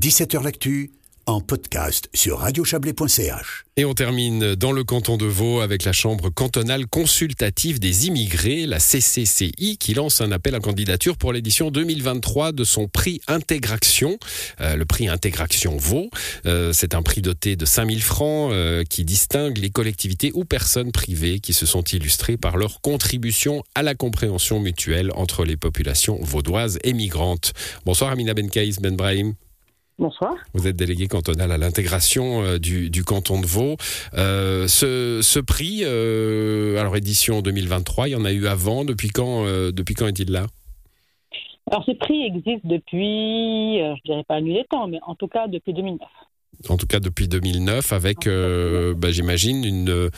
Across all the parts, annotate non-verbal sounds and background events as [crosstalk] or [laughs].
17h L'actu en podcast sur radiochablais.ch. Et on termine dans le canton de Vaud avec la Chambre cantonale consultative des immigrés, la CCCI, qui lance un appel à candidature pour l'édition 2023 de son prix Intégration. Euh, le prix Intégration Vaud, euh, c'est un prix doté de 5000 francs euh, qui distingue les collectivités ou personnes privées qui se sont illustrées par leur contribution à la compréhension mutuelle entre les populations vaudoises et migrantes. Bonsoir Amina Benkaïs Ben Brahim. Bonsoir. Vous êtes délégué cantonal à l'intégration euh, du, canton de Vaud. Euh, ce, prix, euh, alors édition 2023, il y en a eu avant. Depuis quand, depuis quand est-il là? Alors ce prix existe depuis, je dirais pas nuit des temps, mais en tout cas depuis 2009 en tout cas depuis 2009, avec, euh, bah, j'imagine, une euh,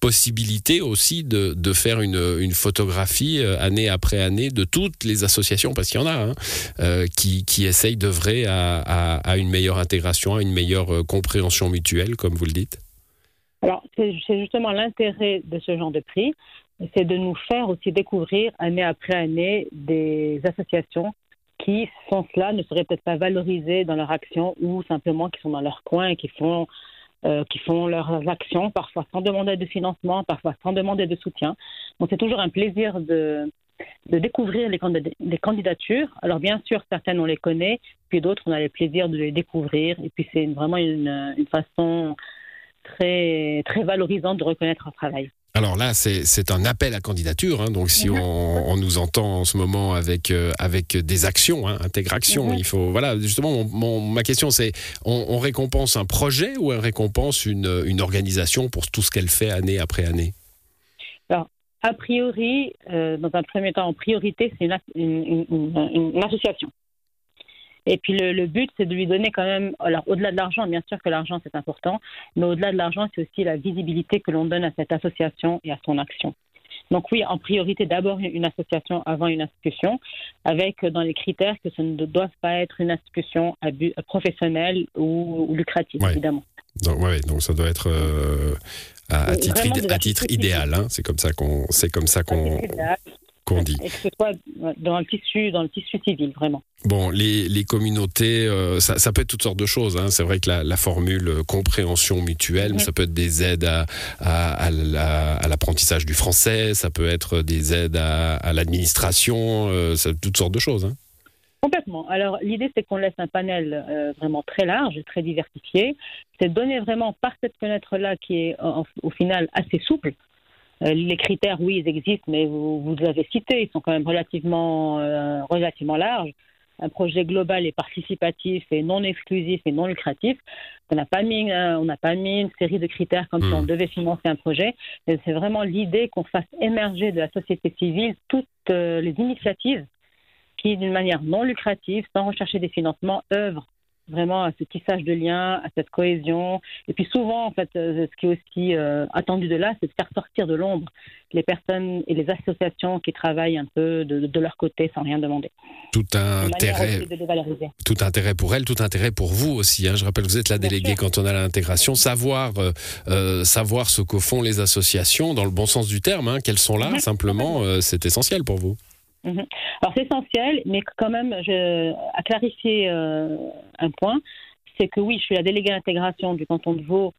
possibilité aussi de, faire une, une, photographie euh, année après année de toutes les associations, parce qu'il y en a, hein, qui, qui essayent d'œuvrer à, à, une meilleure intégration, à une meilleure compréhension mutuelle, comme vous le dites. Alors, c'est justement l'intérêt de ce genre de prix, c'est de nous faire aussi découvrir année après année des associations qui, sans cela, ne seraient peut-être pas valorisés dans leur action ou simplement qui sont dans leur coin et qui font, euh, qui font leurs actions, parfois sans demander de financement, parfois sans demander de soutien. Donc c'est toujours un plaisir de, de découvrir les, les, candidatures. Alors bien sûr, certaines on les connaît, puis d'autres on a le plaisir de les découvrir. Et puis c'est vraiment une, une façon très, très valorisante de reconnaître un travail. Alors là, c'est un appel à candidature. Hein. donc si mhm. on, nous entend en ce moment avec euh, avec des actions, hein, intégration, mhm. il faut voilà. Justement, ma question c'est on, récompense un projet ou on récompense une, une organisation pour tout ce qu'elle fait année après année? Alors a priori, euh, dans un premier temps, en priorité, c'est une, une, association. Et puis le, but, c'est de lui donner quand même, alors au-delà de l'argent, bien sûr que l'argent c'est important, mais au-delà de l'argent, c'est aussi la visibilité que l'on donne à cette association et à son action. Donc oui, en priorité, d'abord une association avant une institution, avec dans les critères que ce ne doit pas être une institution professionnelle ou, lucrative, évidemment. Donc, ouais, donc ça doit être euh, à, titre, à titre idéal. Hein. C'est comme ça qu'on, c'est comme ça qu'on, dit. [laughs] Et que ce soit dans le tissu, dans le tissu civil, vraiment. Bon, les, les communautés, euh, ça, ça, peut être toutes sortes de choses. Hein. C'est vrai que la, la formule euh, compréhension mutuelle, ça peut être des aides à, à, à l'apprentissage du français, ça peut être des aides à, l'administration, euh, toutes sortes de choses. Hein. Complètement. Alors l'idée c'est qu'on laisse un panel vraiment très large, très diversifié. C'est donner vraiment par cette fenêtre-là qui est au final assez souple, euh, les critères, oui, ils existent, mais vous, vous les avez cités, ils sont quand même relativement, euh, relativement larges. Un projet global et participatif et non exclusif et non lucratif. On n'a pas mis, euh, on n'a pas mis une série de critères comme si on hmm. devait financer un projet. C'est vraiment l'idée qu'on fasse émerger de la société civile toutes les initiatives qui, d'une manière non lucrative, sans rechercher des financements, œuvrent vraiment à ce tissage de liens, à cette cohésion. Et puis souvent, en fait, euh, ce qui est aussi euh, attendu de là, c'est de faire sortir de l'ombre les personnes et les associations qui travaillent un peu de, leur côté sans rien demander. Tout intérêt, tout intérêt pour elles, tout intérêt pour vous aussi. Hein. Je rappelle, vous êtes la déléguée cantonale à l'intégration. Savoir, euh, savoir ce que font les associations, dans le bon sens du terme, hein, qu'elles sont là, simplement, c'est essentiel pour vous. Mhm. Alors c'est essentiel, mais quand même, je, à clarifier euh, un point, c'est que oui, je suis la déléguée d'intégration du canton de Vaud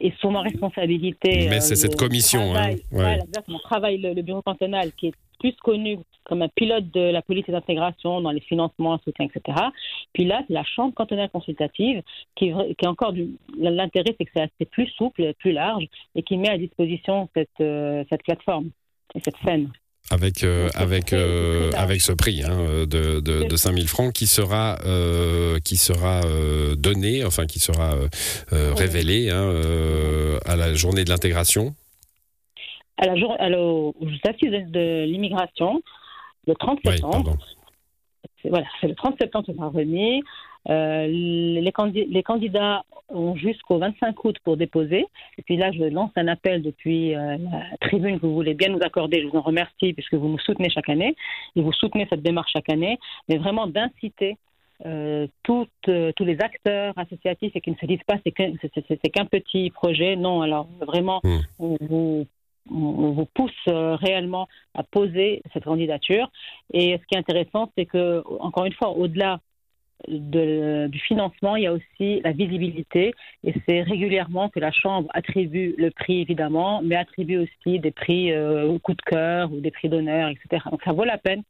et sous ma responsabilité. Mais c'est euh, cette commission. hein, ouais. exactement. Travaille le, bureau cantonal qui est plus connu comme un pilote de la politique d'intégration dans les financements, soutien, etc. Puis là, c'est la chambre cantonale consultative qui, qui est encore du. L'intérêt, c'est que c'est assez plus souple, plus large et qui met à disposition cette, euh, cette plateforme et cette scène avec euh, avec euh, avec ce prix hein, de, de, de 5000 francs qui sera euh, qui sera donné enfin qui sera révélé hein, à la journée de l'intégration. À la jour, aux assises de l'immigration le 30 septembre. voilà c'est le 30 septembre ça va revenir. Euh, les, les, candidats ont jusqu'au 25 août pour déposer. Et puis là, je lance un appel depuis euh, la tribune que vous voulez bien nous accorder. Je vous en remercie puisque vous nous soutenez chaque année et vous soutenez cette démarche chaque année, mais vraiment d'inciter euh, toutes, tous les acteurs associatifs et qui ne se disent pas c'est qu'un petit projet. Non, alors vraiment, mmh. on vous on vous pousse réellement à poser cette candidature. Et ce qui est intéressant, c'est que, encore une fois, au-delà du financement, il y a aussi la visibilité. Et c'est régulièrement que la Chambre attribue le prix, évidemment, mais attribue aussi des prix euh, coup de cœur ou des prix d'honneur, etc. Donc ça vaut la peine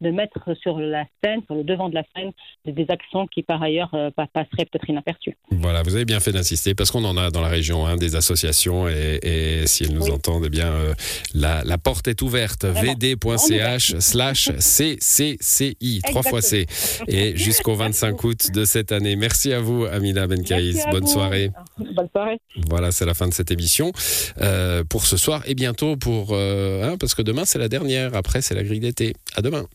de mettre sur la scène, sur le devant de la scène, des actions qui par ailleurs euh, passeraient peut-être inaperçues. Voilà, vous avez bien fait d'insister parce qu'on en a dans la région hein, des associations et, si elles nous entendent, eh bien euh, la, porte est ouverte vd.ch slash [laughs] CCCI, trois fois C, et jusqu'au 25 août de cette année. Merci à vous, Amina Benkaïs. Bonne soirée. Bonne soirée. Voilà, c'est la fin de cette émission euh, pour ce soir et bientôt pour, hein, parce que demain c'est la dernière, après c'est la grille d'été. À demain.